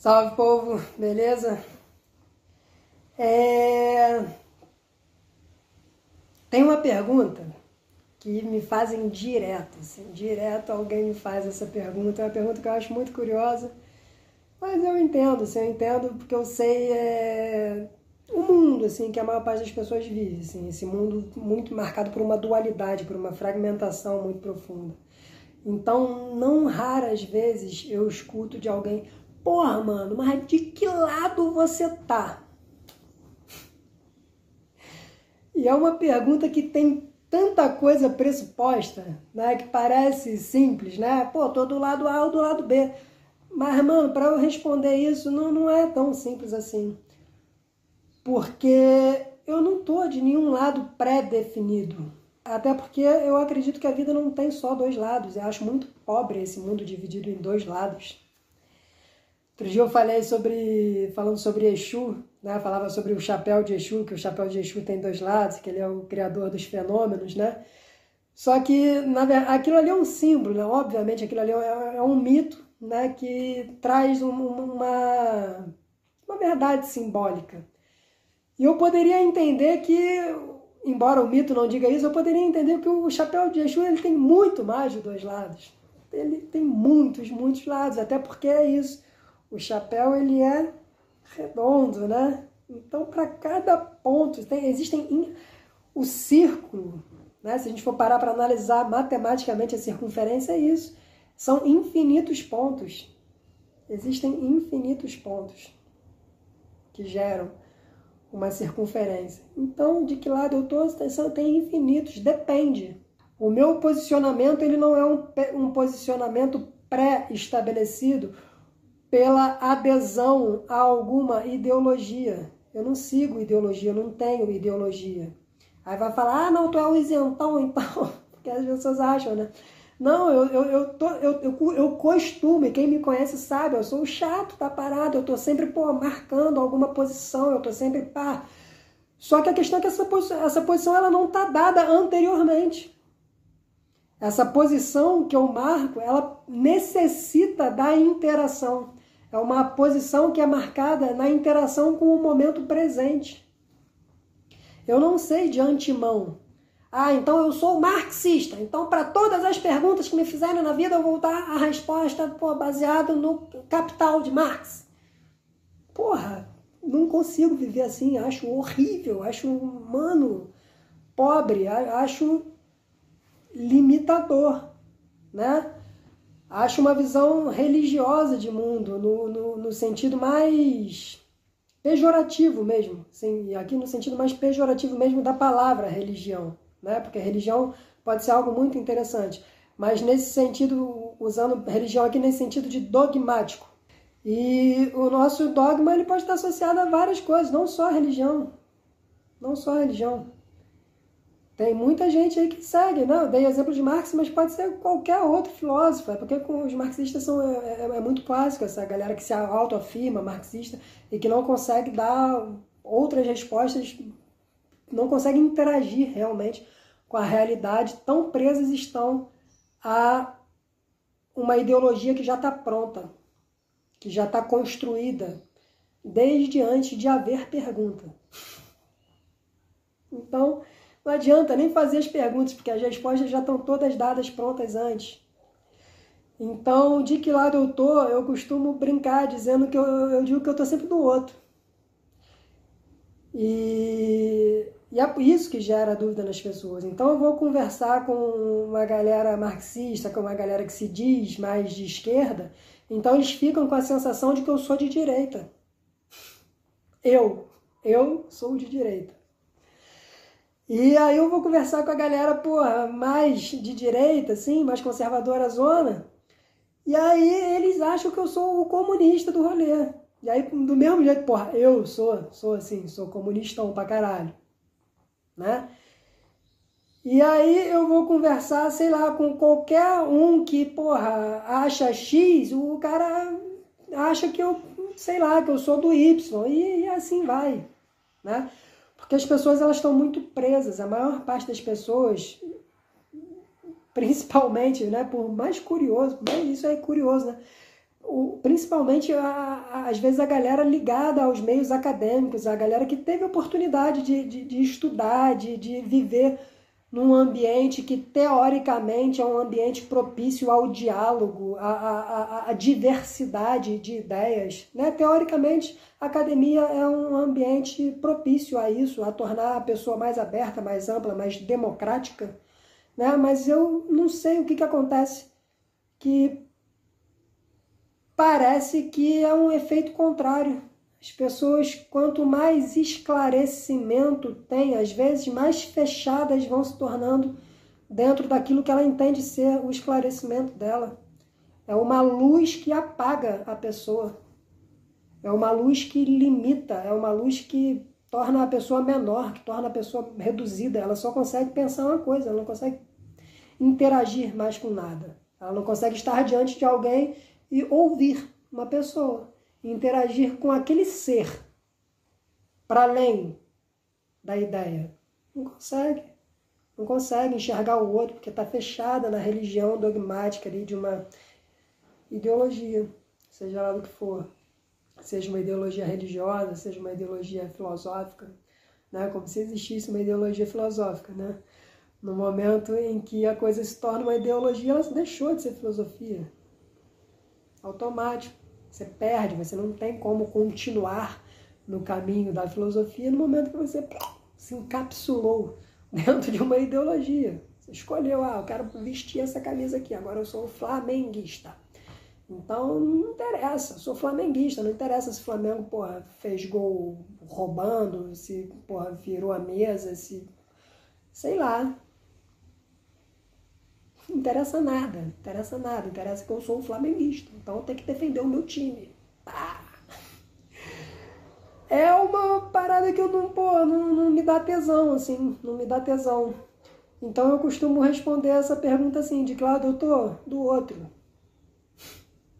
Salve povo, beleza? É... Tem uma pergunta que me fazem direto, assim, direto alguém me faz essa pergunta, é uma pergunta que eu acho muito curiosa, mas eu entendo, assim, eu entendo porque eu sei é... o mundo assim que a maior parte das pessoas vive, assim, esse mundo muito marcado por uma dualidade, por uma fragmentação muito profunda. Então, não raras vezes eu escuto de alguém, Porra, mano, mas de que lado você tá? E é uma pergunta que tem tanta coisa pressuposta, né? Que parece simples, né? Pô, tô do lado A ou do lado B. Mas, mano, para eu responder isso não, não é tão simples assim. Porque eu não tô de nenhum lado pré-definido. Até porque eu acredito que a vida não tem só dois lados. Eu acho muito pobre esse mundo dividido em dois lados. Outro dia eu falei sobre, falando sobre Exu, né? Falava sobre o chapéu de Exu, que o chapéu de Exu tem dois lados, que ele é o criador dos fenômenos, né? Só que na verdade, aquilo ali é um símbolo, né? Obviamente aquilo ali é, é um mito, né? Que traz um, uma, uma verdade simbólica. E eu poderia entender que, embora o mito não diga isso, eu poderia entender que o chapéu de Exu ele tem muito mais de dois lados. Ele tem muitos, muitos lados, até porque é isso o chapéu ele é redondo, né? Então, para cada ponto, tem, existem in, o círculo, né? Se a gente for parar para analisar matematicamente a circunferência, é isso. São infinitos pontos. Existem infinitos pontos que geram uma circunferência. Então, de que lado eu estou? Tem infinitos, depende. O meu posicionamento ele não é um, um posicionamento pré-estabelecido pela adesão a alguma ideologia. Eu não sigo ideologia, eu não tenho ideologia. Aí vai falar, ah, não, tu é o isentão, então, porque as pessoas acham, né? Não, eu, eu, eu, tô, eu, eu, eu costumo, quem me conhece sabe, eu sou chato tá parado, eu tô sempre, pô, marcando alguma posição, eu tô sempre, pá. Só que a questão é que essa posição, essa posição ela não tá dada anteriormente. Essa posição que eu marco, ela necessita da interação. É uma posição que é marcada na interação com o momento presente. Eu não sei de antemão. Ah, então eu sou marxista. Então, para todas as perguntas que me fizerem na vida, eu vou dar a resposta baseada no capital de Marx. Porra, não consigo viver assim. Acho horrível, acho humano, pobre, acho limitador, né? Acho uma visão religiosa de mundo, no, no, no sentido mais pejorativo mesmo, sim, aqui no sentido mais pejorativo mesmo da palavra religião, né? Porque religião pode ser algo muito interessante, mas nesse sentido, usando religião aqui nesse sentido de dogmático. E o nosso dogma ele pode estar associado a várias coisas, não só a religião, não só a religião. Tem muita gente aí que segue, não, eu dei exemplo de Marx, mas pode ser qualquer outro filósofo, é porque os marxistas são, é, é, é muito clássico, essa galera que se autoafirma marxista e que não consegue dar outras respostas, não consegue interagir realmente com a realidade, tão presas estão a uma ideologia que já está pronta, que já está construída desde antes de haver pergunta. Então, não adianta nem fazer as perguntas, porque as respostas já estão todas dadas prontas antes. Então, de que lado eu tô, eu costumo brincar dizendo que eu, eu digo que eu tô sempre do outro. E, e é isso que gera dúvida nas pessoas. Então, eu vou conversar com uma galera marxista, com uma galera que se diz mais de esquerda. Então, eles ficam com a sensação de que eu sou de direita. Eu, eu sou de direita. E aí eu vou conversar com a galera, porra, mais de direita, assim, mais conservadora zona. E aí eles acham que eu sou o comunista do rolê. E aí, do mesmo jeito, porra, eu sou, sou assim, sou comunistão pra caralho. Né? E aí eu vou conversar, sei lá, com qualquer um que, porra, acha X, o cara acha que eu, sei lá, que eu sou do Y. E, e assim vai, né? Porque as pessoas elas estão muito presas, a maior parte das pessoas, principalmente, né, por mais curioso, isso é curioso, né? principalmente às vezes a galera ligada aos meios acadêmicos, a galera que teve oportunidade de, de, de estudar, de, de viver num ambiente que teoricamente é um ambiente propício ao diálogo, à, à, à diversidade de ideias. Né? Teoricamente, a academia é um ambiente propício a isso, a tornar a pessoa mais aberta, mais ampla, mais democrática. Né? Mas eu não sei o que, que acontece, que parece que é um efeito contrário. As pessoas, quanto mais esclarecimento tem, às vezes, mais fechadas vão se tornando dentro daquilo que ela entende ser o esclarecimento dela. É uma luz que apaga a pessoa. É uma luz que limita, é uma luz que torna a pessoa menor, que torna a pessoa reduzida. Ela só consegue pensar uma coisa, ela não consegue interagir mais com nada. Ela não consegue estar diante de alguém e ouvir uma pessoa interagir com aquele ser para além da ideia. Não consegue. Não consegue enxergar o outro porque está fechada na religião dogmática ali de uma ideologia, seja lá do que for. Seja uma ideologia religiosa, seja uma ideologia filosófica, né? como se existisse uma ideologia filosófica. Né? No momento em que a coisa se torna uma ideologia, ela deixou de ser filosofia. Automático. Você perde, você não tem como continuar no caminho da filosofia no momento que você se encapsulou dentro de uma ideologia. Você escolheu, ah, eu quero vestir essa camisa aqui, agora eu sou flamenguista. Então não interessa, sou flamenguista, não interessa se o Flamengo porra, fez gol roubando, se porra, virou a mesa, se. sei lá. Interessa nada, interessa nada, interessa que eu sou um flamenguista, então eu tenho que defender o meu time. Ah. É uma parada que eu não, pô, não, não me dá tesão, assim, não me dá tesão. Então eu costumo responder essa pergunta assim, de que lado eu tô? Do outro.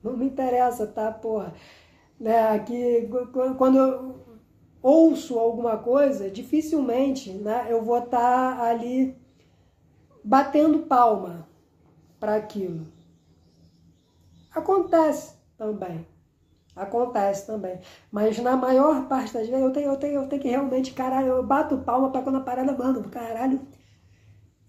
Não me interessa, tá, porra? Né, aqui, quando eu ouço alguma coisa, dificilmente né, eu vou estar tá ali batendo palma para aquilo. Acontece também. Acontece também. Mas na maior parte das vezes eu tenho, eu tenho, eu tenho que realmente, caralho, eu bato palma para quando a parada, mano, caralho,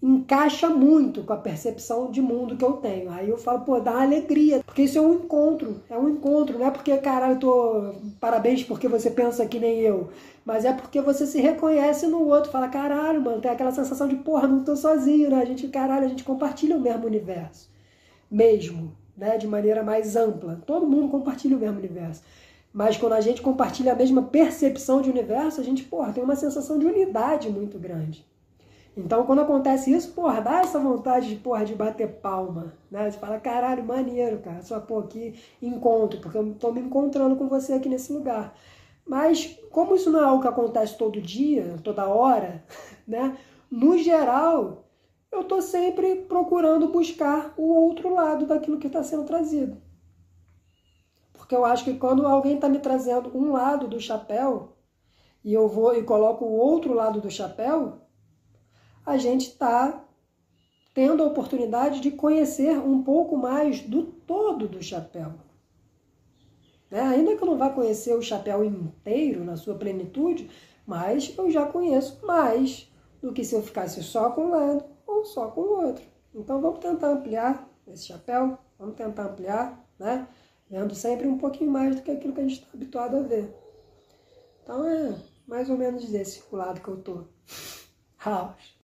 encaixa muito com a percepção de mundo que eu tenho. Aí eu falo, pô, dá uma alegria, porque isso é um encontro, é um encontro, não é porque, caralho, eu tô parabéns porque você pensa que nem eu, mas é porque você se reconhece no outro, fala, caralho, mano, tem aquela sensação de, porra, não tô sozinho, né? A gente, caralho, a gente compartilha o mesmo universo, mesmo, né? De maneira mais ampla. Todo mundo compartilha o mesmo universo. Mas quando a gente compartilha a mesma percepção de universo, a gente, porra, tem uma sensação de unidade muito grande. Então, quando acontece isso, porra, dá essa vontade de, porra, de bater palma, né? Você fala, caralho, maneiro, cara, só, pô, aqui encontro, porque eu tô me encontrando com você aqui nesse lugar. Mas, como isso não é algo que acontece todo dia, toda hora, né? No geral, eu tô sempre procurando buscar o outro lado daquilo que está sendo trazido. Porque eu acho que quando alguém está me trazendo um lado do chapéu, e eu vou e coloco o outro lado do chapéu, a gente está tendo a oportunidade de conhecer um pouco mais do todo do chapéu. Né? Ainda que eu não vá conhecer o chapéu inteiro na sua plenitude, mas eu já conheço mais do que se eu ficasse só com um lado ou só com o outro. Então vamos tentar ampliar esse chapéu, vamos tentar ampliar, né? Vendo sempre um pouquinho mais do que aquilo que a gente está habituado a ver. Então é mais ou menos desse o lado que eu tô. House.